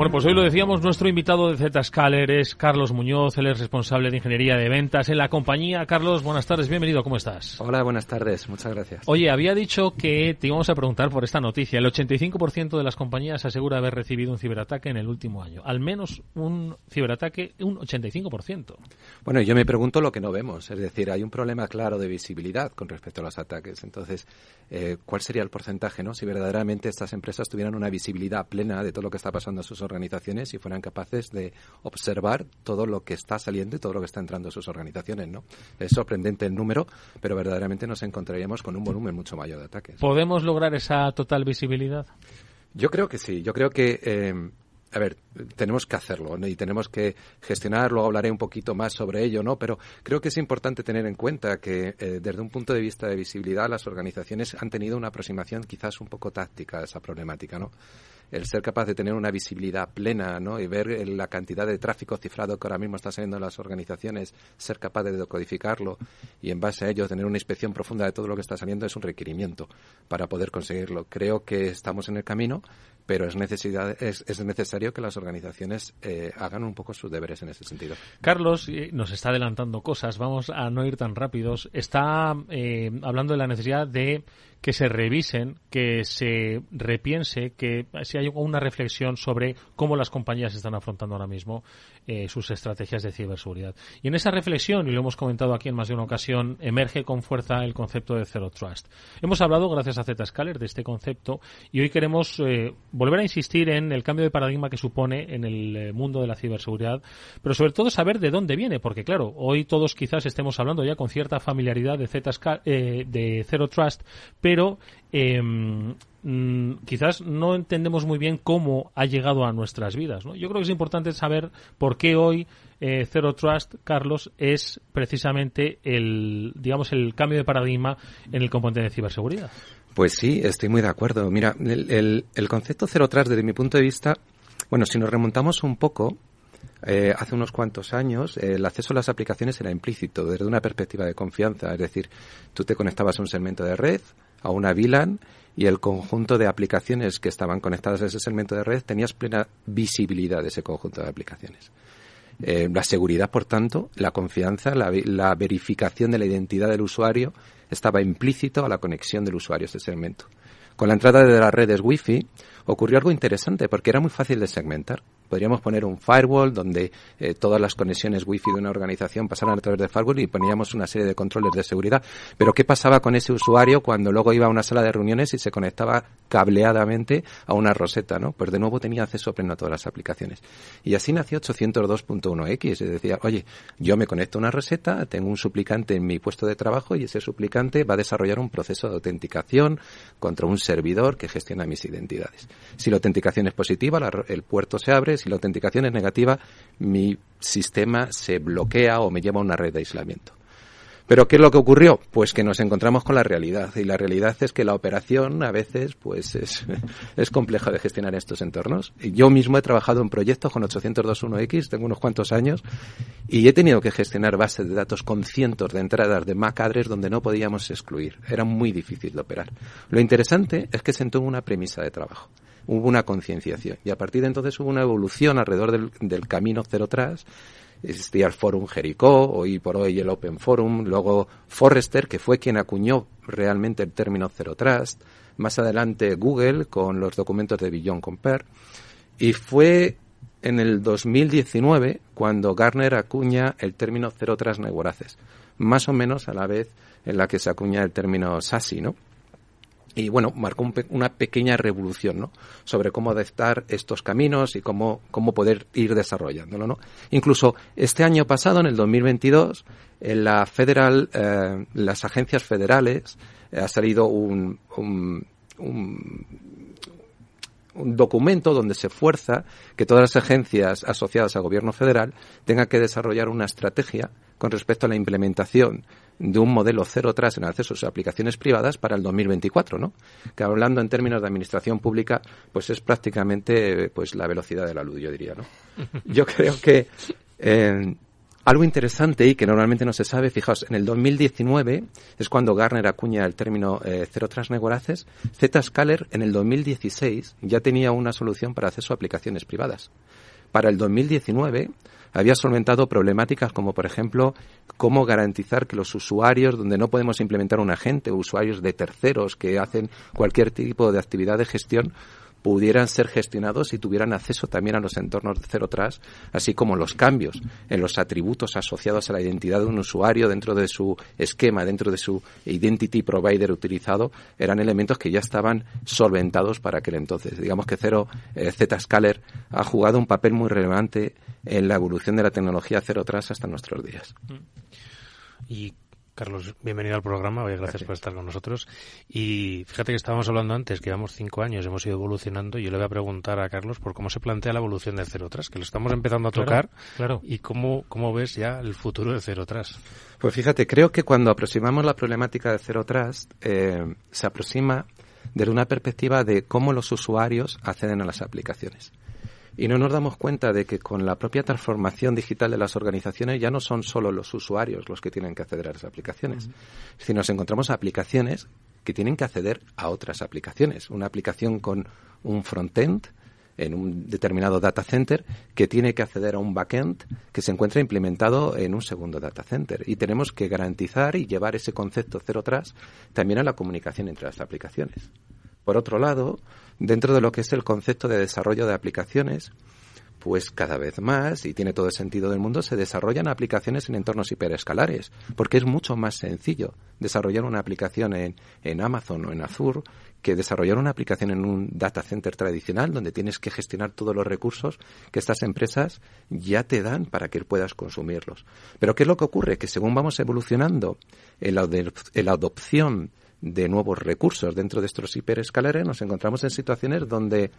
Bueno, pues hoy lo decíamos, nuestro invitado de Zscaler es Carlos Muñoz, él es responsable de ingeniería de ventas en la compañía. Carlos, buenas tardes, bienvenido, ¿cómo estás? Hola, buenas tardes, muchas gracias. Oye, había dicho que te íbamos a preguntar por esta noticia. El 85% de las compañías asegura haber recibido un ciberataque en el último año. Al menos un ciberataque, un 85%. Bueno, yo me pregunto lo que no vemos. Es decir, hay un problema claro de visibilidad con respecto a los ataques. Entonces, eh, ¿cuál sería el porcentaje, no? Si verdaderamente estas empresas tuvieran una visibilidad plena de todo lo que está pasando a sus organizaciones y fueran capaces de observar todo lo que está saliendo y todo lo que está entrando a sus organizaciones, ¿no? Es sorprendente el número, pero verdaderamente nos encontraríamos con un volumen mucho mayor de ataques. ¿Podemos lograr esa total visibilidad? Yo creo que sí. Yo creo que eh, a ver, tenemos que hacerlo y tenemos que gestionarlo. Hablaré un poquito más sobre ello, ¿no? Pero creo que es importante tener en cuenta que eh, desde un punto de vista de visibilidad las organizaciones han tenido una aproximación quizás un poco táctica a esa problemática, ¿no? El ser capaz de tener una visibilidad plena ¿no? y ver la cantidad de tráfico cifrado que ahora mismo está saliendo en las organizaciones, ser capaz de decodificarlo y en base a ello tener una inspección profunda de todo lo que está saliendo es un requerimiento para poder conseguirlo. Creo que estamos en el camino, pero es, necesidad, es, es necesario que las organizaciones eh, hagan un poco sus deberes en ese sentido. Carlos eh, nos está adelantando cosas, vamos a no ir tan rápidos. Está eh, hablando de la necesidad de que se revisen, que se repiense, que si hay una reflexión sobre cómo las compañías están afrontando ahora mismo eh, sus estrategias de ciberseguridad. Y en esa reflexión, y lo hemos comentado aquí en más de una ocasión, emerge con fuerza el concepto de Zero Trust. Hemos hablado, gracias a Zscaler, de este concepto y hoy queremos eh, volver a insistir en el cambio de paradigma que supone en el eh, mundo de la ciberseguridad, pero sobre todo saber de dónde viene, porque claro, hoy todos quizás estemos hablando ya con cierta familiaridad de, Zscaler, de Zero Trust, pero em, mm, quizás no entendemos muy bien cómo ha llegado a nuestras vidas. Yo creo que es importante saber por qué hoy eh, Zero Trust, Carlos, es precisamente el, digamos, el cambio de paradigma en el componente de ciberseguridad. Pues sí, estoy muy de acuerdo. Mira, el, el, concepto Zero Trust, desde mi punto de vista, bueno, si nos remontamos un poco, eh, hace unos cuantos años el acceso a las aplicaciones era implícito desde una perspectiva de confianza, es decir, tú te conectabas a un segmento de red, a una VLAN y el conjunto de aplicaciones que estaban conectadas a ese segmento de red tenías plena visibilidad de ese conjunto de aplicaciones. Eh, la seguridad, por tanto, la confianza, la, la, verificación de la identidad del usuario estaba implícito a la conexión del usuario a ese segmento. Con la entrada de las redes Wi-Fi ocurrió algo interesante porque era muy fácil de segmentar. Podríamos poner un firewall donde eh, todas las conexiones wifi de una organización pasaran a través del firewall y poníamos una serie de controles de seguridad. Pero ¿qué pasaba con ese usuario cuando luego iba a una sala de reuniones y se conectaba cableadamente a una roseta, ¿no? Pues de nuevo tenía acceso pleno a todas las aplicaciones. Y así nació 802.1x. Es decir, oye, yo me conecto a una roseta, tengo un suplicante en mi puesto de trabajo y ese suplicante va a desarrollar un proceso de autenticación contra un servidor que gestiona mis identidades. Si la autenticación es positiva, el puerto se abre, si la autenticación es negativa, mi sistema se bloquea o me lleva a una red de aislamiento. Pero ¿qué es lo que ocurrió? Pues que nos encontramos con la realidad y la realidad es que la operación a veces pues es, compleja de gestionar en estos entornos. Yo mismo he trabajado en proyectos con 802.1x, tengo unos cuantos años y he tenido que gestionar bases de datos con cientos de entradas de MAC address donde no podíamos excluir. Era muy difícil de operar. Lo interesante es que sentó una premisa de trabajo hubo una concienciación. Y a partir de entonces hubo una evolución alrededor del, camino cero tras. Existía el Forum Jericó, hoy por hoy el Open Forum, luego Forrester, que fue quien acuñó realmente el término Zero Trust, más adelante Google con los documentos de Beyond Compare, y fue en el 2019 cuando Garner acuña el término Zero Trust Network más o menos a la vez en la que se acuña el término SASI, ¿no? Y bueno, marcó una pequeña revolución, ¿no? Sobre cómo adaptar estos caminos y cómo, cómo poder ir desarrollándolo, ¿no? Incluso este año pasado, en el 2022, en la federal, eh, las agencias federales, eh, ha salido un, un, un, un, documento donde se fuerza que todas las agencias asociadas al gobierno federal tengan que desarrollar una estrategia con respecto a la implementación de un modelo cero tras en acceso a aplicaciones privadas para el 2024, ¿no? Que hablando en términos de administración pública, pues es prácticamente pues la velocidad de la luz, yo diría, ¿no? Yo creo que eh, algo interesante y que normalmente no se sabe, fijaos, en el 2019 es cuando Garner acuña el término eh, cero tras negoraces, Zscaler en el 2016 ya tenía una solución para acceso a aplicaciones privadas. Para el 2019 había solventado problemáticas como, por ejemplo, cómo garantizar que los usuarios, donde no podemos implementar un agente, usuarios de terceros que hacen cualquier tipo de actividad de gestión, pudieran ser gestionados y tuvieran acceso también a los entornos de Zero Trust, así como los cambios en los atributos asociados a la identidad de un usuario dentro de su esquema, dentro de su identity provider utilizado, eran elementos que ya estaban solventados para aquel entonces. Digamos que Zero eh, ha jugado un papel muy relevante en la evolución de la tecnología Zero Trust hasta nuestros días. Y Carlos, bienvenido al programa. gracias, gracias, por estar con nosotros. Y fíjate que estábamos hablando antes, que llevamos cinco años, hemos ido evolucionando. Y yo le voy a preguntar a Carlos por cómo se plantea la evolución del Cero Tras, que lo estamos empezando a tocar. Claro, Y cómo, cómo ves ya el futuro del Cero Tras. Pues fíjate, creo que cuando aproximamos la problemática del Cero Trust, eh, se aproxima desde una perspectiva de cómo los usuarios acceden a las aplicaciones. Y no nos damos cuenta de que con la propia transformación digital de las organizaciones ya no son solo los usuarios los que tienen que acceder a las aplicaciones, uh -huh. sino nos encontramos aplicaciones que tienen que acceder a otras aplicaciones. Una aplicación con un frontend en un determinado data center que tiene que acceder a un backend que se encuentra implementado en un segundo data center. Y tenemos que garantizar y llevar ese concepto cero atrás también a la comunicación entre las aplicaciones. Por otro lado, dentro de lo que es el concepto de desarrollo de aplicaciones, pues cada vez más, y tiene todo el sentido del mundo, se desarrollan aplicaciones en entornos hiperescalares, porque es mucho más sencillo desarrollar una aplicación en, en, Amazon o en Azure que desarrollar una aplicación en un data center tradicional donde tienes que gestionar todos los recursos que estas empresas ya te dan para que puedas consumirlos. Pero ¿qué es lo que ocurre? Que según vamos evolucionando en la, en la adopción de nuevos recursos dentro de estos hiperescalares, nos encontramos en situaciones donde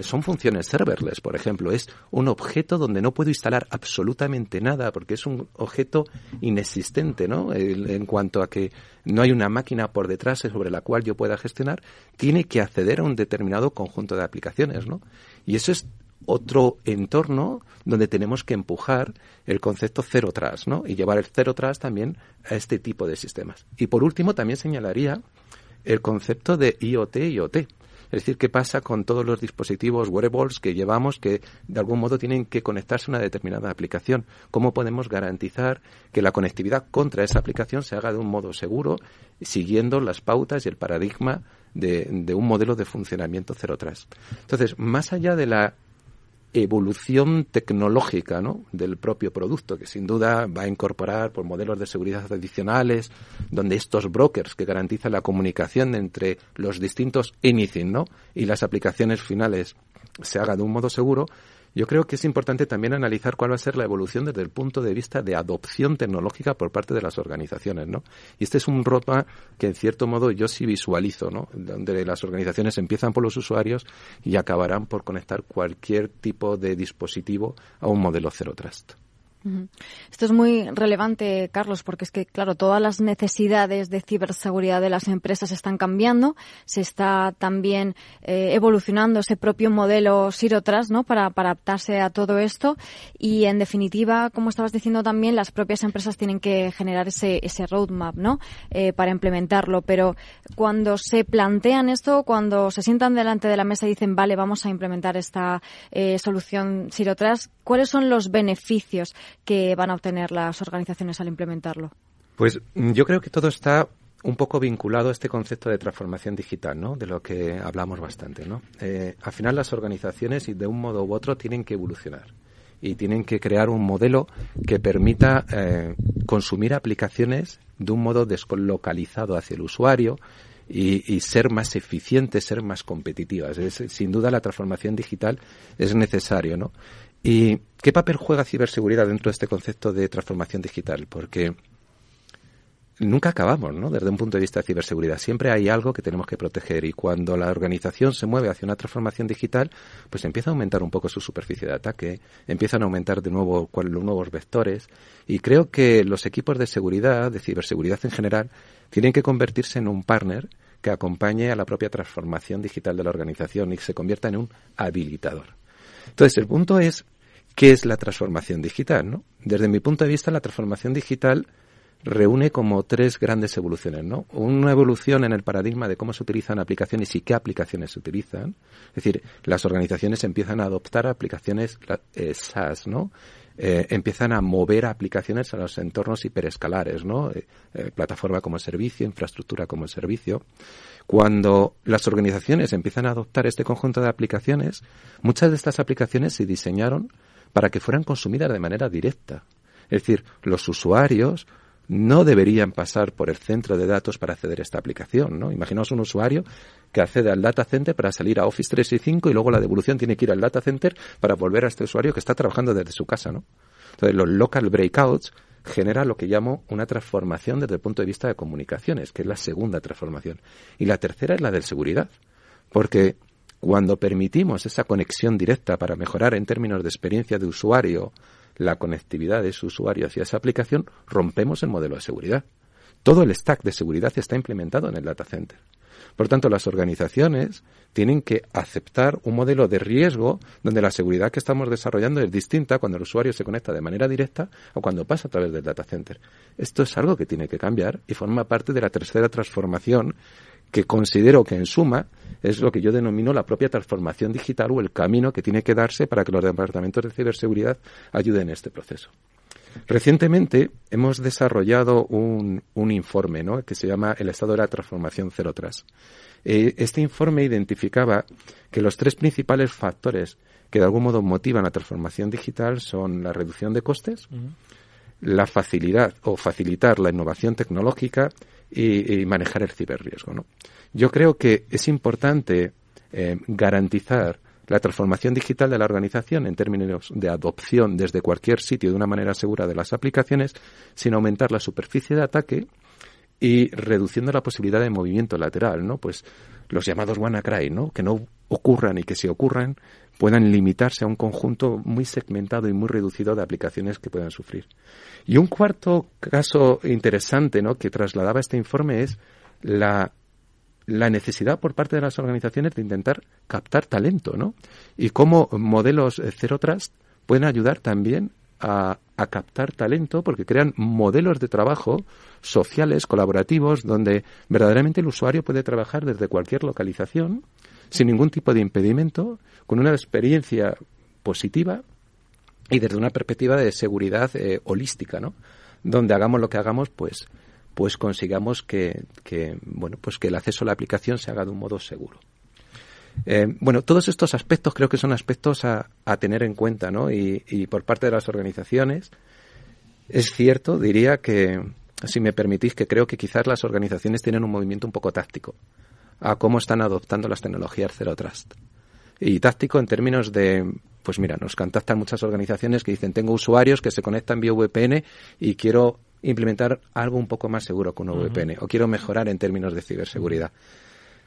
son funciones serverless, por ejemplo. Es un objeto donde no puedo instalar absolutamente nada porque es un objeto inexistente, ¿no? En cuanto a que no hay una máquina por detrás sobre la cual yo pueda gestionar, tiene que acceder a un determinado conjunto de aplicaciones, ¿no? Y eso es otro entorno donde tenemos que empujar el concepto cero trust, ¿no? Y llevar el cero trust también a este tipo de sistemas. Y por último, también señalaría el concepto de IoT IoT. Es decir, qué pasa con todos los dispositivos wearables que llevamos que de algún modo tienen que conectarse a una determinada aplicación. ¿Cómo podemos garantizar que la conectividad contra esa aplicación se haga de un modo seguro, siguiendo las pautas y el paradigma de, de un modelo de funcionamiento cero trust? Entonces, más allá de la evolución tecnológica ¿no? del propio producto, que sin duda va a incorporar por modelos de seguridad adicionales, donde estos brokers que garantizan la comunicación entre los distintos anything ¿no? y las aplicaciones finales se haga de un modo seguro, yo creo que es importante también analizar cuál va a ser la evolución desde el punto de vista de adopción tecnológica por parte de las organizaciones, ¿no? Y este es un ropa que en cierto modo yo sí visualizo, ¿no? Donde las organizaciones empiezan por los usuarios y acabarán por conectar cualquier tipo de dispositivo a un modelo Zero Trust. Esto es muy relevante, Carlos, porque es que, claro, todas las necesidades de ciberseguridad de las empresas están cambiando. Se está también eh, evolucionando ese propio modelo Zero Trust, ¿no? Para, para, adaptarse a todo esto. Y, en definitiva, como estabas diciendo también, las propias empresas tienen que generar ese, ese roadmap, ¿no? Eh, para implementarlo. Pero cuando se plantean esto, cuando se sientan delante de la mesa y dicen, vale, vamos a implementar esta eh, solución Zero Trust, ¿cuáles son los beneficios que van a obtener las organizaciones al implementarlo? Pues yo creo que todo está un poco vinculado a este concepto de transformación digital, ¿no? De lo que hablamos bastante, ¿no? Eh, al final las organizaciones, y de un modo u otro, tienen que evolucionar y tienen que crear un modelo que permita eh, consumir aplicaciones de un modo deslocalizado hacia el usuario y, ser más eficientes, ser más competitivas. sin duda la transformación digital es necesario, ¿no? ¿Y qué papel juega ciberseguridad dentro de este concepto de transformación digital? Porque nunca acabamos, ¿no? Desde un punto de vista de ciberseguridad. Siempre hay algo que tenemos que proteger y cuando la organización se mueve hacia una transformación digital, pues empieza a aumentar un poco su superficie de ataque, empiezan a aumentar de nuevo los nuevos vectores y creo que los equipos de seguridad, de ciberseguridad en general, tienen que convertirse en un partner que acompañe a la propia transformación digital de la organización y se convierta en un habilitador. Entonces, el punto es, ¿qué es la transformación digital? ¿no? Desde mi punto de vista, la transformación digital reúne como tres grandes evoluciones, ¿no? Una evolución en el paradigma de cómo se utilizan aplicaciones y qué aplicaciones se utilizan. Es decir, las organizaciones empiezan a adoptar aplicaciones eh, SaaS, ¿no? Eh, empiezan a mover aplicaciones a los entornos hiperescalares, ¿no? Eh, plataforma como servicio, infraestructura como servicio. Cuando las organizaciones empiezan a adoptar este conjunto de aplicaciones, muchas de estas aplicaciones se diseñaron para que fueran consumidas de manera directa. Es decir, los usuarios no deberían pasar por el centro de datos para acceder a esta aplicación, ¿no? Imaginaos un usuario que accede al data center para salir a Office 365 y luego la devolución tiene que ir al data center para volver a este usuario que está trabajando desde su casa, ¿no? Entonces, los local breakouts generan lo que llamo una transformación desde el punto de vista de comunicaciones, que es la segunda transformación. Y la tercera es la de seguridad, porque cuando permitimos esa conexión directa para mejorar en términos de experiencia de usuario, la conectividad de su usuario hacia esa aplicación, rompemos el modelo de seguridad. Todo el stack de seguridad está implementado en el data center. Por tanto, las organizaciones tienen que aceptar un modelo de riesgo donde la seguridad que estamos desarrollando es distinta cuando el usuario se conecta de manera directa o cuando pasa a través del data center. Esto es algo que tiene que cambiar y forma parte de la tercera transformación que considero que en suma es lo que yo denomino la propia transformación digital o el camino que tiene que darse para que los departamentos de ciberseguridad ayuden en este proceso. Recientemente hemos desarrollado un, informe que se llama El estado de la transformación cero Trust. Eh, este informe identificaba que los tres principales factores que de algún modo motivan la transformación digital son la reducción de costes, la facilidad o facilitar la innovación tecnológica y, manejar el ciberriesgo. ¿no? Yo creo que es importante eh, garantizar la transformación digital de la organización en términos de adopción desde cualquier sitio de una manera segura de las aplicaciones sin aumentar la superficie de ataque y reduciendo la posibilidad de movimiento lateral, ¿no? Pues los llamados WannaCry, ¿no? Que no ocurran y que si ocurran puedan limitarse a un conjunto muy segmentado y muy reducido de aplicaciones que puedan sufrir. Y un cuarto caso interesante, ¿no? Que trasladaba este informe es la la necesidad por parte de las organizaciones de intentar captar talento, ¿no? Y cómo modelos Zero Trust pueden ayudar también a, captar talento porque crean modelos de trabajo sociales, colaborativos, donde verdaderamente el usuario puede trabajar desde cualquier localización, sin ningún tipo de impedimento, con una experiencia positiva y desde una perspectiva de seguridad eh, holística, ¿no? Donde hagamos lo que hagamos, pues pues consigamos que, bueno, pues que el acceso a la aplicación se haga de un modo seguro. Eh, bueno, todos estos aspectos creo que son aspectos a, tener en cuenta, ¿no? Y, y, por parte de las organizaciones, es cierto, diría que, si me permitís, que creo que quizás las organizaciones tienen un movimiento un poco táctico a cómo están adoptando las tecnologías Zero Trust. Y táctico en términos de, pues mira, nos contactan muchas organizaciones que dicen, tengo usuarios que se conectan vía VPN y quiero implementar algo un poco más seguro con un VPN o quiero mejorar en términos de ciberseguridad.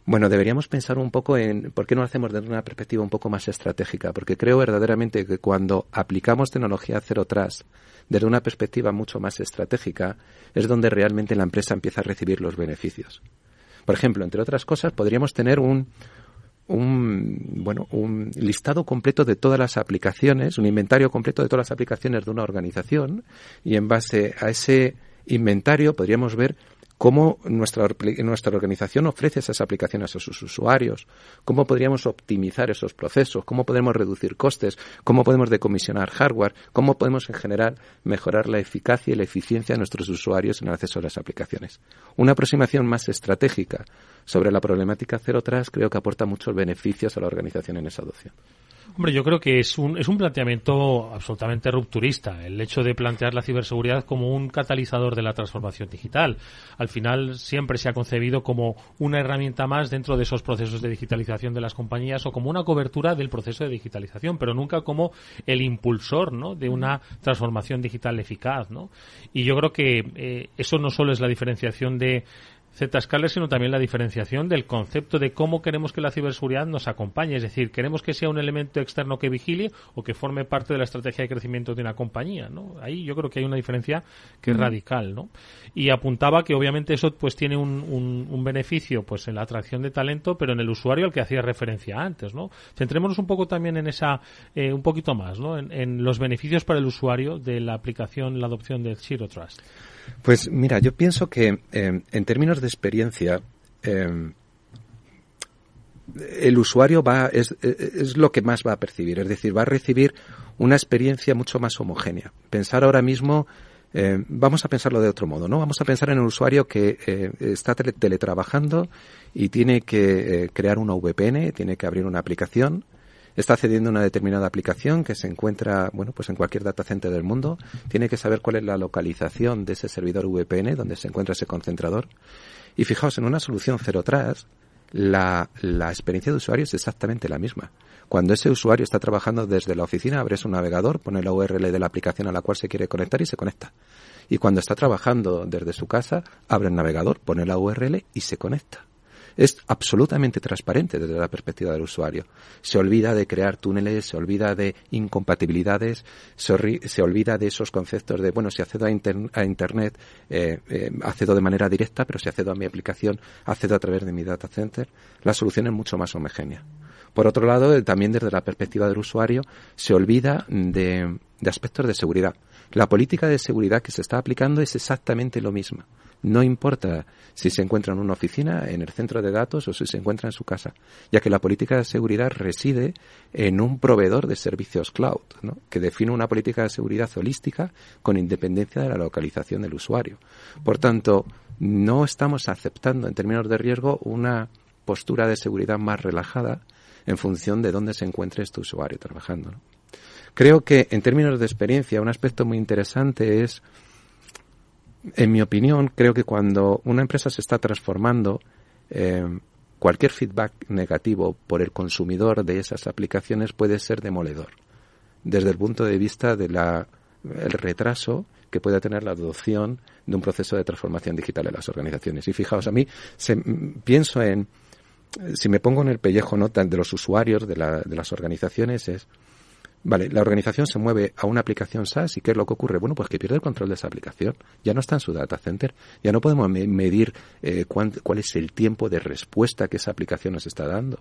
Bueno, deberíamos pensar un poco en por qué no lo hacemos desde una perspectiva un poco más estratégica, porque creo verdaderamente que cuando aplicamos tecnología cero trust desde una perspectiva mucho más estratégica es donde realmente la empresa empieza a recibir los beneficios. Por ejemplo, entre otras cosas, podríamos tener un, un, bueno, un listado completo de todas las aplicaciones, un inventario completo de todas las aplicaciones de una organización y en base a ese inventario podríamos ver cómo nuestra, nuestra organización ofrece esas aplicaciones a sus usuarios, cómo podríamos optimizar esos procesos, cómo podemos reducir costes, cómo podemos decomisionar hardware, cómo podemos en general mejorar la eficacia y la eficiencia de nuestros usuarios en el acceso a las aplicaciones. Una aproximación más estratégica sobre la problemática Zero Trust creo que aporta muchos beneficios a la organización en esa adopción. Hombre, yo creo que es un, es un planteamiento absolutamente rupturista, el hecho de plantear la ciberseguridad como un catalizador de la transformación digital. Al final siempre se ha concebido como una herramienta más dentro de esos procesos de digitalización de las compañías o como una cobertura del proceso de digitalización, pero nunca como el impulsor ¿no? de una transformación digital eficaz. ¿no? Y yo creo que eh, eso no solo es la diferenciación de Z-Scaler, sino también la diferenciación del concepto de cómo queremos que la ciberseguridad nos acompañe. Es decir, queremos que sea un elemento externo que vigile o que forme parte de la estrategia de crecimiento de una compañía. ¿no? Ahí yo creo que hay una diferencia que es radical. ¿no? Y apuntaba que obviamente eso pues tiene un, un, beneficio pues en la atracción de talento, pero en el usuario al que hacía referencia antes. ¿no? Centrémonos un poco también en esa, eh, un poquito más, ¿no? En, en, los beneficios para el usuario de la aplicación, la adopción del Zero Trust. Pues mira, yo pienso que eh, en términos de experiencia, eh, el usuario va es, es, lo que más va a percibir, es decir, va a recibir una experiencia mucho más homogénea. Pensar ahora mismo, eh, vamos a pensarlo de otro modo, ¿no? Vamos a pensar en el usuario que eh, está teletrabajando y tiene que eh, crear una VPN, tiene que abrir una aplicación, está accediendo a una determinada aplicación que se encuentra, bueno, pues en cualquier data center del mundo, tiene que saber cuál es la localización de ese servidor VPN donde se encuentra ese concentrador. Y fijaos, en una solución cero tras, la, la experiencia de usuario es exactamente la misma. Cuando ese usuario está trabajando desde la oficina, abre su navegador, pone la URL de la aplicación a la cual se quiere conectar y se conecta. Y cuando está trabajando desde su casa, abre el navegador, pone la URL y se conecta es absolutamente transparente desde la perspectiva del usuario. Se olvida de crear túneles, se olvida de incompatibilidades, se, olvida de esos conceptos de, bueno, si accedo a, Internet, eh, eh, accedo de manera directa, pero si accedo a mi aplicación, accedo a través de mi data center. La solución es mucho más homogénea. Por otro lado, también desde la perspectiva del usuario, se olvida de aspectos de seguridad. La política de seguridad que se está aplicando es exactamente lo mismo. No importa si se encuentra en una oficina, en el centro de datos o si se encuentra en su casa, ya que la política de seguridad reside en un proveedor de servicios cloud, que define una política de seguridad holística con independencia de la localización del usuario. Por tanto, no estamos aceptando en términos de riesgo una postura de seguridad más relajada en función de dónde se encuentre este usuario trabajando. Creo que en términos de experiencia un aspecto muy interesante es en mi opinión, creo que cuando una empresa se está transformando, eh, cualquier feedback negativo por el consumidor de esas aplicaciones puede ser demoledor, desde el punto de vista del retraso que puede tener la adopción de un proceso de transformación digital en las organizaciones. Y fijaos, a mí se, pienso en, si me pongo en el pellejo ¿no? de los usuarios de, la, de las organizaciones, es Vale, la organización se mueve a una aplicación SaaS y ¿qué es lo que ocurre? Bueno, pues que pierde el control de esa aplicación. Ya no está en su data center. Ya no podemos medir eh, cuál es el tiempo de respuesta que esa aplicación nos está dando.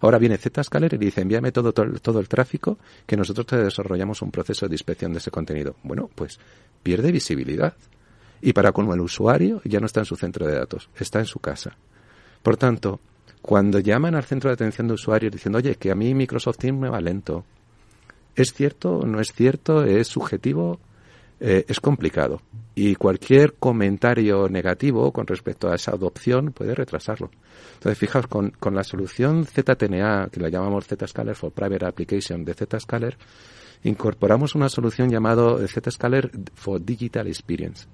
Ahora viene Zscaler y dice envíame todo, todo, todo el tráfico que nosotros desarrollamos un proceso de inspección de ese contenido. Bueno, pues pierde visibilidad. Y para como el usuario ya no está en su centro de datos, está en su casa. Por tanto, cuando llaman al centro de atención de usuarios diciendo, oye, que a mí Microsoft Teams me va lento, ¿Es cierto? ¿No es cierto? ¿Es subjetivo? Eh, es complicado. Y cualquier comentario negativo con respecto a esa adopción puede retrasarlo. Entonces, fijaos, con, con la solución ZTNA, que la llamamos Zscaler for Private Application de Zscaler, incorporamos una solución llamada Zscaler for Digital Experience.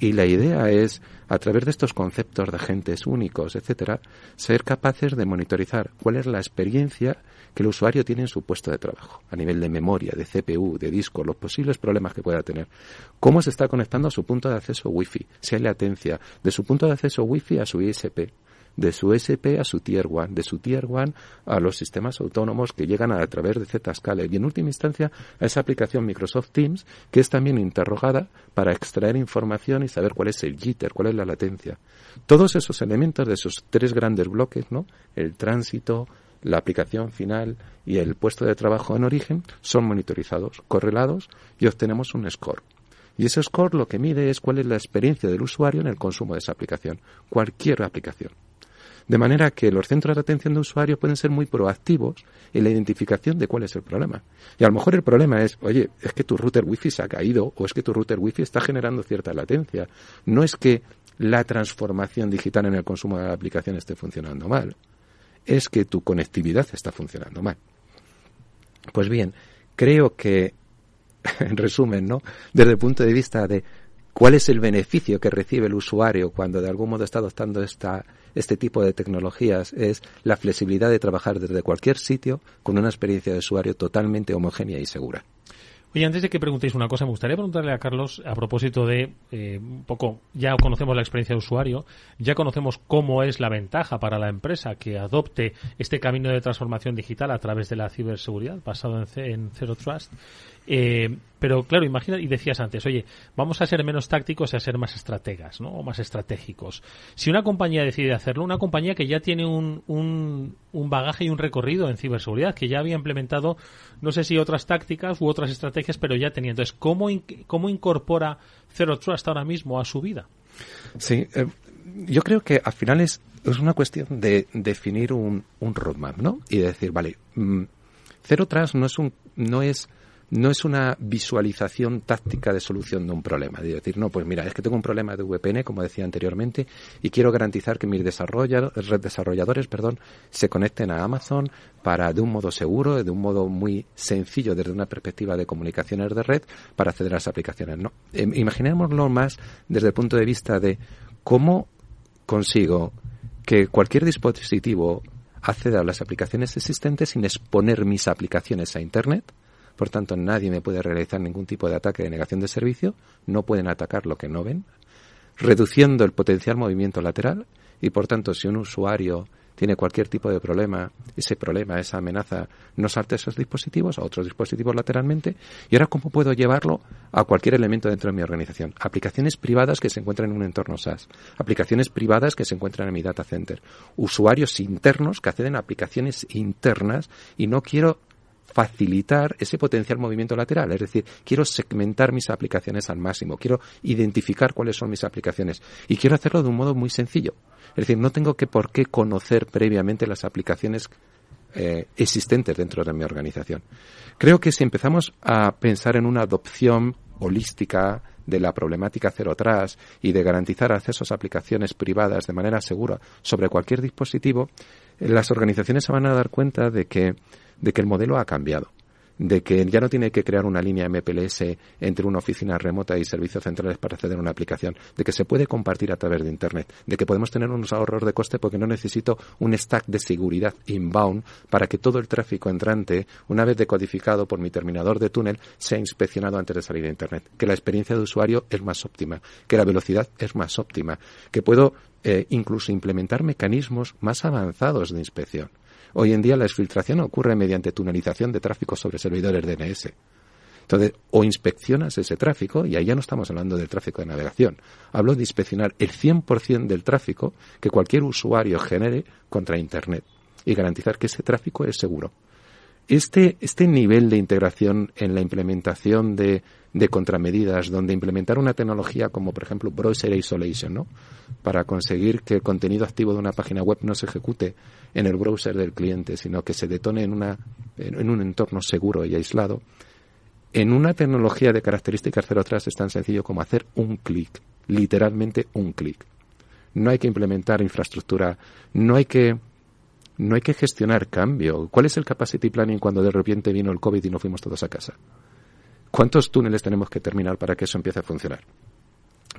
Y la idea es, a través de estos conceptos de agentes únicos, etcétera, ser capaces de monitorizar cuál es la experiencia que el usuario tiene en su puesto de trabajo, a nivel de memoria, de CPU, de disco, los posibles problemas que pueda tener. Cómo se está conectando a su punto de acceso Wi-Fi, si hay latencia, de su punto de acceso Wi-Fi a su ISP de su SP a su Tier 1, de su Tier 1 a los sistemas autónomos que llegan a, través de Zscaler y en última instancia a esa aplicación Microsoft Teams que es también interrogada para extraer información y saber cuál es el jitter, cuál es la latencia. Todos esos elementos de esos tres grandes bloques, ¿no? El tránsito, la aplicación final y el puesto de trabajo en origen son monitorizados, correlados y obtenemos un score. Y ese score lo que mide es cuál es la experiencia del usuario en el consumo de esa aplicación, cualquier aplicación. De manera que los centros de atención de usuarios pueden ser muy proactivos en la identificación de cuál es el problema. Y a lo mejor el problema es, oye, es que tu router wifi se ha caído o es que tu router wifi está generando cierta latencia. No es que la transformación digital en el consumo de la aplicación esté funcionando mal, es que tu conectividad está funcionando mal. Pues bien, creo que, en resumen, ¿no? Desde el punto de vista de cuál es el beneficio que recibe el usuario cuando de algún modo está adoptando esta, este tipo de tecnologías es la flexibilidad de trabajar desde cualquier sitio con una experiencia de usuario totalmente homogénea y segura. Oye, antes de que preguntéis una cosa, me gustaría preguntarle a Carlos a propósito de eh, un poco, ya conocemos la experiencia de usuario, ya conocemos cómo es la ventaja para la empresa que adopte este camino de transformación digital a través de la ciberseguridad basado en, en Zero Trust. Eh, pero claro, imagina, y decías antes, oye, vamos a ser menos tácticos y a ser más estrategas, ¿no? O más estratégicos. Si una compañía decide hacerlo, una compañía que ya tiene un, un, bagaje y un recorrido en ciberseguridad, que ya había implementado, no sé si otras tácticas u otras estrategias, pero ya tenía. Entonces, ¿cómo, cómo incorpora Zero Trust ahora mismo a su vida? Sí, eh, yo creo que al final es, es una cuestión de definir un, un roadmap, ¿no? Y decir, vale, mm, Zero Trust no es un, no es no es una visualización táctica de solución de un problema. De decir, no, pues mira, es que tengo un problema de VPN, como decía anteriormente, y quiero garantizar que mis desarrolladores perdón, se conecten a Amazon para, de un modo seguro, de un modo muy sencillo desde una perspectiva de comunicaciones de red, para acceder a las aplicaciones. No. Em, imaginémoslo más desde el punto de vista de cómo consigo que cualquier dispositivo acceda a las aplicaciones existentes sin exponer mis aplicaciones a Internet, por tanto, nadie me puede realizar ningún tipo de ataque de negación de servicio, no pueden atacar lo que no ven, reduciendo el potencial movimiento lateral y, por tanto, si un usuario tiene cualquier tipo de problema, ese problema, esa amenaza, no salte esos dispositivos, a otros dispositivos lateralmente. Y ahora, ¿cómo puedo llevarlo a cualquier elemento dentro de mi organización? Aplicaciones privadas que se encuentran en un entorno SaaS, aplicaciones privadas que se encuentran en mi data center, usuarios internos que acceden a aplicaciones internas y no quiero facilitar ese potencial movimiento lateral. Es decir, quiero segmentar mis aplicaciones al máximo, quiero identificar cuáles son mis aplicaciones y quiero hacerlo de un modo muy sencillo. Es decir, no tengo que por qué conocer previamente las aplicaciones eh, existentes dentro de mi organización. Creo que si empezamos a pensar en una adopción holística de la problemática cero atrás y de garantizar accesos a aplicaciones privadas de manera segura sobre cualquier dispositivo, las organizaciones se van a dar cuenta de que de que el modelo ha cambiado de que ya no tiene que crear una línea MPLS entre una oficina remota y servicios centrales para acceder a una aplicación, de que se puede compartir a través de Internet, de que podemos tener unos ahorros de coste porque no necesito un stack de seguridad inbound para que todo el tráfico entrante, una vez decodificado por mi terminador de túnel, sea inspeccionado antes de salir a Internet, que la experiencia de usuario es más óptima, que la velocidad es más óptima, que puedo eh, incluso implementar mecanismos más avanzados de inspección. Hoy en día la exfiltración ocurre mediante tunelización de tráfico sobre servidores DNS. Entonces, o inspeccionas ese tráfico, y ahí ya no estamos hablando del tráfico de navegación, hablo de inspeccionar el 100% del tráfico que cualquier usuario genere contra Internet y garantizar que ese tráfico es seguro. Este, este nivel de integración en la implementación de, de contramedidas, donde implementar una tecnología como, por ejemplo, Browser Isolation, ¿no? Para conseguir que el contenido activo de una página web no se ejecute en el browser del cliente, sino que se detone en, una, en un entorno seguro y aislado. En una tecnología de características cero atrás es tan sencillo como hacer un clic, literalmente un clic. No hay que implementar infraestructura, no hay que no hay que gestionar cambio. ¿Cuál es el capacity planning cuando de repente vino el COVID y nos fuimos todos a casa? ¿Cuántos túneles tenemos que terminar para que eso empiece a funcionar?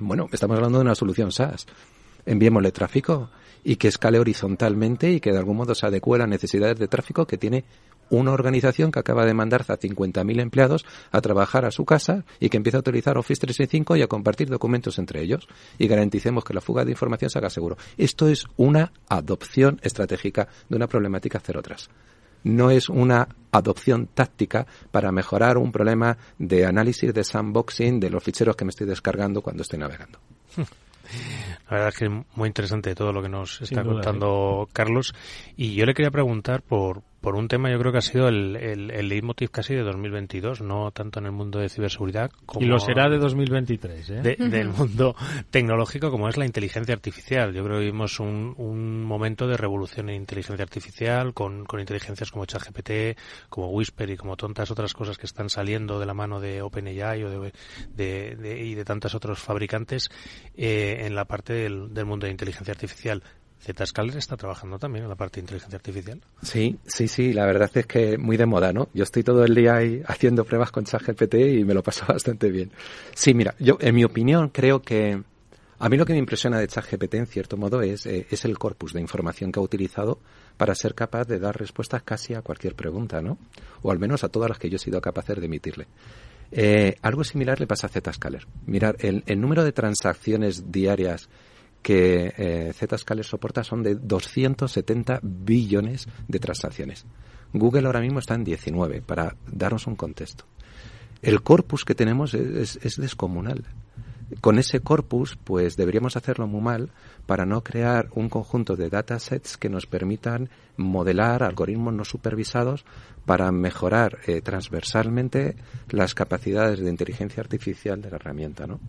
Bueno, estamos hablando de una solución SaaS. Enviémosle tráfico y que escale horizontalmente y que de algún modo se adecue a las necesidades de tráfico que tiene una organización que acaba de mandar a 50.000 empleados a trabajar a su casa y que empieza a utilizar Office 365 y a compartir documentos entre ellos y garanticemos que la fuga de información se haga seguro. Esto es una adopción estratégica de una problemática cero atrás. No es una adopción táctica para mejorar un problema de análisis de sandboxing de los ficheros que me estoy descargando cuando estoy navegando. La verdad es que es muy interesante todo lo que nos está contando ¿eh? Carlos. Y yo le quería preguntar por, por un tema yo creo que ha sido el, el, el leitmotiv casi de 2022, no tanto en el mundo de ciberseguridad como... Y lo será de 2023, ¿eh? Del mundo tecnológico como es la inteligencia artificial. Yo creo que vivimos un, un momento de revolución en inteligencia artificial con, con inteligencias como ChatGPT, como Whisper y como tantas otras cosas que están saliendo de la mano de OpenAI o de, de, de y de tantos otros fabricantes eh, en la parte del, del mundo de inteligencia artificial. Zscaler está trabajando también en la parte de inteligencia artificial. Sí, sí, sí, la verdad es que muy de moda, ¿no? Yo estoy todo el día ahí haciendo pruebas con ChatGPT y me lo paso bastante bien. Sí, mira, yo en mi opinión creo que a mí lo que me impresiona de ChatGPT en cierto modo es, eh, es el corpus de información que ha utilizado para ser capaz de dar respuestas casi a cualquier pregunta, ¿no? O al menos a todas las que yo he sido capaz de emitirle. Eh, algo similar le pasa a Zscaler. Mirar, el, el número de transacciones diarias que eh, Zscaler soporta son de 270 billones de transacciones. Google ahora mismo está en 19, para darnos un contexto. El corpus que tenemos es, es descomunal. Con ese corpus, pues deberíamos hacerlo muy mal para no crear un conjunto de datasets que nos permitan modelar algoritmos no supervisados para mejorar eh, transversalmente las capacidades de inteligencia artificial de la herramienta, ¿no?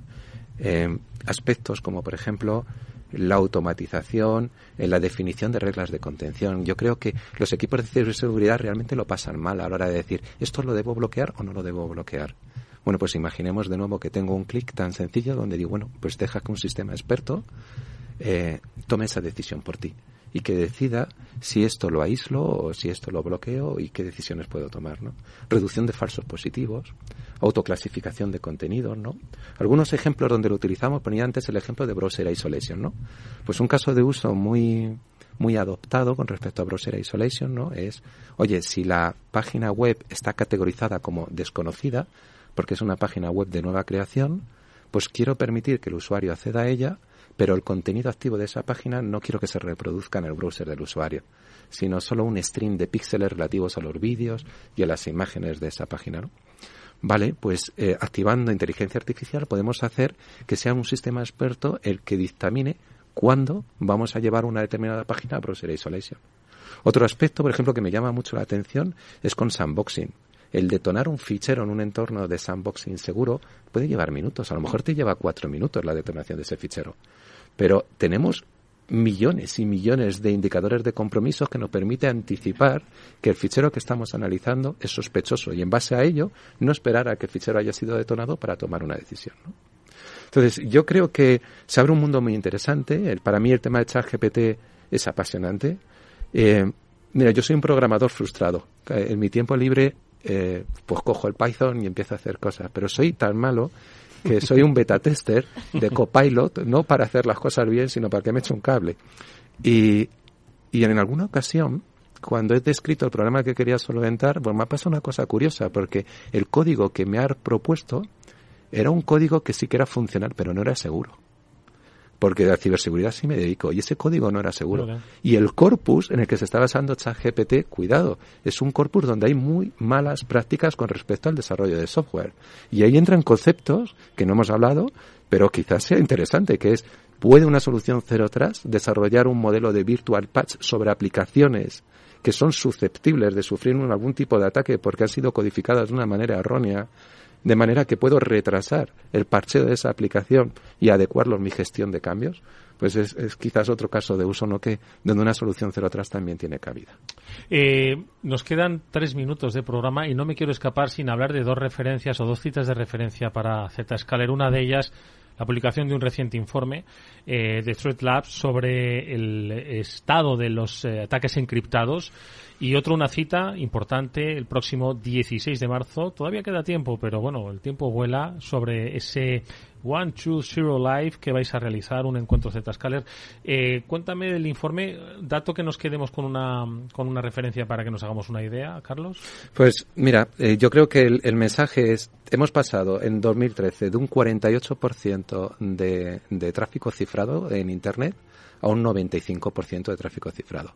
Eh, aspectos como, por ejemplo, la automatización, en la definición de reglas de contención. Yo creo que los equipos de ciberseguridad realmente lo pasan mal a la hora de decir, ¿esto lo debo bloquear o no lo debo bloquear? Bueno, pues imaginemos de nuevo que tengo un clic tan sencillo donde digo, bueno, pues deja que un sistema experto eh, tome esa decisión por ti y que decida si esto lo aíslo o si esto lo bloqueo y qué decisiones puedo tomar, ¿no? Reducción de falsos positivos, autoclasificación de contenidos, ¿no? Algunos ejemplos donde lo utilizamos, ponía antes el ejemplo de Browser Isolation, ¿no? Pues un caso de uso muy muy adoptado con respecto a Browser Isolation, ¿no? Es, oye, si la página web está categorizada como desconocida, porque es una página web de nueva creación, pues quiero permitir que el usuario acceda a ella, pero el contenido activo de esa página no quiero que se reproduzca en el browser del usuario, sino solo un stream de píxeles relativos a los vídeos y a las imágenes de esa página. ¿no? Vale, pues eh, activando inteligencia artificial podemos hacer que sea un sistema experto el que dictamine cuándo vamos a llevar una determinada página a browser isolation. Otro aspecto, por ejemplo, que me llama mucho la atención es con sandboxing el detonar un fichero en un entorno de sandboxing seguro puede llevar minutos. A lo mejor te lleva cuatro minutos la detonación de ese fichero. Pero tenemos millones y millones de indicadores de compromisos que nos permite anticipar que el fichero que estamos analizando es sospechoso y en base a ello no esperar a que el fichero haya sido detonado para tomar una decisión. Entonces, yo creo que se abre un mundo muy interesante. para mí el tema de ChatGPT es apasionante. Eh, mira, yo soy un programador frustrado. En mi tiempo libre eh, pues cojo el Python y empiezo a hacer cosas. Pero soy tan malo que soy un beta tester de Copilot, no para hacer las cosas bien, sino para que me eche un cable. Y, y en alguna ocasión, cuando he descrito el programa que quería solventar, pues me ha pasado una cosa curiosa, porque el código que me ha propuesto era un código que sí que era funcional, pero no era seguro porque la ciberseguridad sí me dedico y ese código no era seguro. Y el corpus en el que se está basando ChatGPT, cuidado, es un corpus donde hay muy malas prácticas con respecto al desarrollo de software. Y ahí entran conceptos que no hemos hablado, pero quizás sea interesante, que es, ¿puede una solución cero tras desarrollar un modelo de virtual patch sobre aplicaciones que son susceptibles de sufrir algún tipo de ataque porque han sido codificadas de una manera errónea? De manera que puedo retrasar el parcheo de esa aplicación y adecuarlo en mi gestión de cambios, pues es, quizás otro caso de uso no que donde una solución cero atrás también tiene cabida. Eh, nos quedan tres minutos de programa y no me quiero escapar sin hablar de dos referencias o dos citas de referencia para Zscaler. Una de ellas la publicación de un reciente informe eh, de Threat Labs sobre el estado de los eh, ataques encriptados y otro una cita importante el próximo 16 de marzo. Todavía queda tiempo, pero bueno, el tiempo vuela sobre ese One Two Zero Live que vais a realizar, un encuentro Z-Scaler. Eh, cuéntame del informe, dato que nos quedemos con una, con una referencia para que nos hagamos una idea, Carlos. Pues mira, eh, yo creo que el, mensaje es, hemos pasado en 2013 de un 48% de, de tráfico cifrado en Internet a un 95% de tráfico cifrado.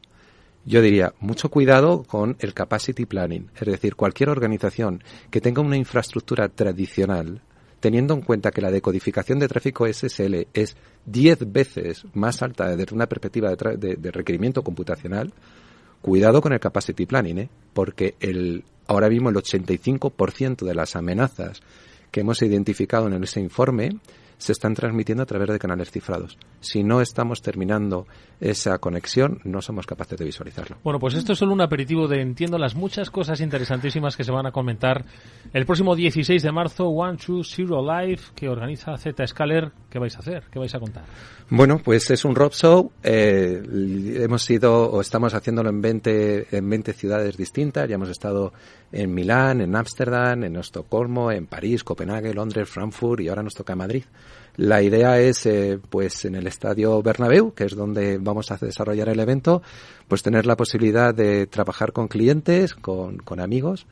Yo diría, mucho cuidado con el capacity planning, es decir, cualquier organización que tenga una infraestructura tradicional teniendo en cuenta que la decodificación de tráfico SSL es 10 veces más alta desde una perspectiva de, requerimiento computacional, cuidado con el capacity planning, ¿eh? porque el, ahora mismo el 85% de las amenazas que hemos identificado en ese informe se están transmitiendo a través de canales cifrados. Si no estamos terminando esa conexión, no somos capaces de visualizarlo. Bueno, pues esto es solo un aperitivo de entiendo las muchas cosas interesantísimas que se van a comentar el próximo 16 de marzo, One Two Zero Live, que organiza Z Scaler. ¿Qué vais a hacer? ¿Qué vais a contar? Bueno, pues es un rock show. Eh, hemos ido o estamos haciéndolo en 20, en 20 ciudades distintas. Ya hemos estado en Milán, en Ámsterdam, en Estocolmo, en París, Copenhague, Londres, Frankfurt y ahora nos toca Madrid. La idea es, eh, pues, en el estadio Bernabéu, que es donde vamos a desarrollar el evento, pues tener la posibilidad de trabajar con clientes, con, con amigos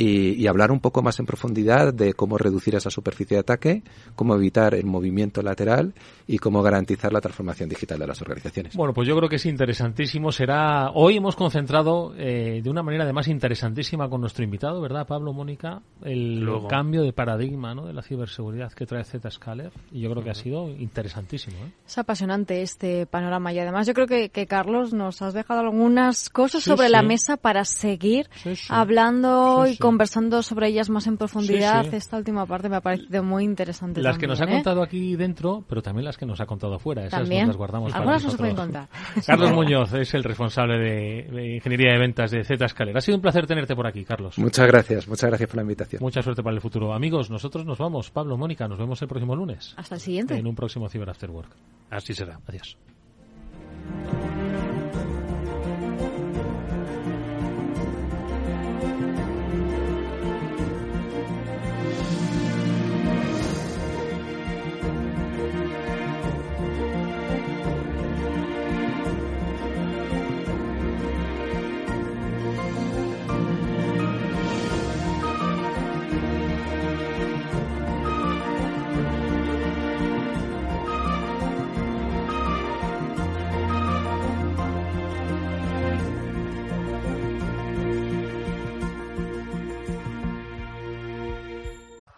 y, hablar un poco más en profundidad de cómo reducir esa superficie de ataque, cómo evitar el movimiento lateral y cómo garantizar la transformación digital de las organizaciones. Bueno, pues yo creo que es interesantísimo. Será hoy hemos concentrado eh, de una manera además interesantísima con nuestro invitado, ¿verdad, Pablo Mónica? El cambio de paradigma ¿no? de la ciberseguridad que trae Zscaler y yo creo que ha sido interesantísimo. ¿eh? Es apasionante este panorama y además yo creo que, Carlos nos has dejado algunas cosas sobre la mesa para seguir hablando y conversando sobre ellas más en profundidad. Esta última parte me ha parecido muy interesante. Las que nos ha ¿eh? contado aquí dentro, pero también las que nos ha contado afuera. Esas ¿También? las guardamos Algunas para nos pueden contar. Carlos Muñoz es el responsable de, Ingeniería de Ventas de Z Ha sido un placer tenerte por aquí, Carlos. Muchas gracias, muchas gracias por la invitación. Mucha suerte para el futuro. Amigos, nosotros nos vamos. Pablo, Mónica, nos vemos el próximo lunes. Hasta el siguiente. En un próximo Cyber After Work. Así será. Adiós.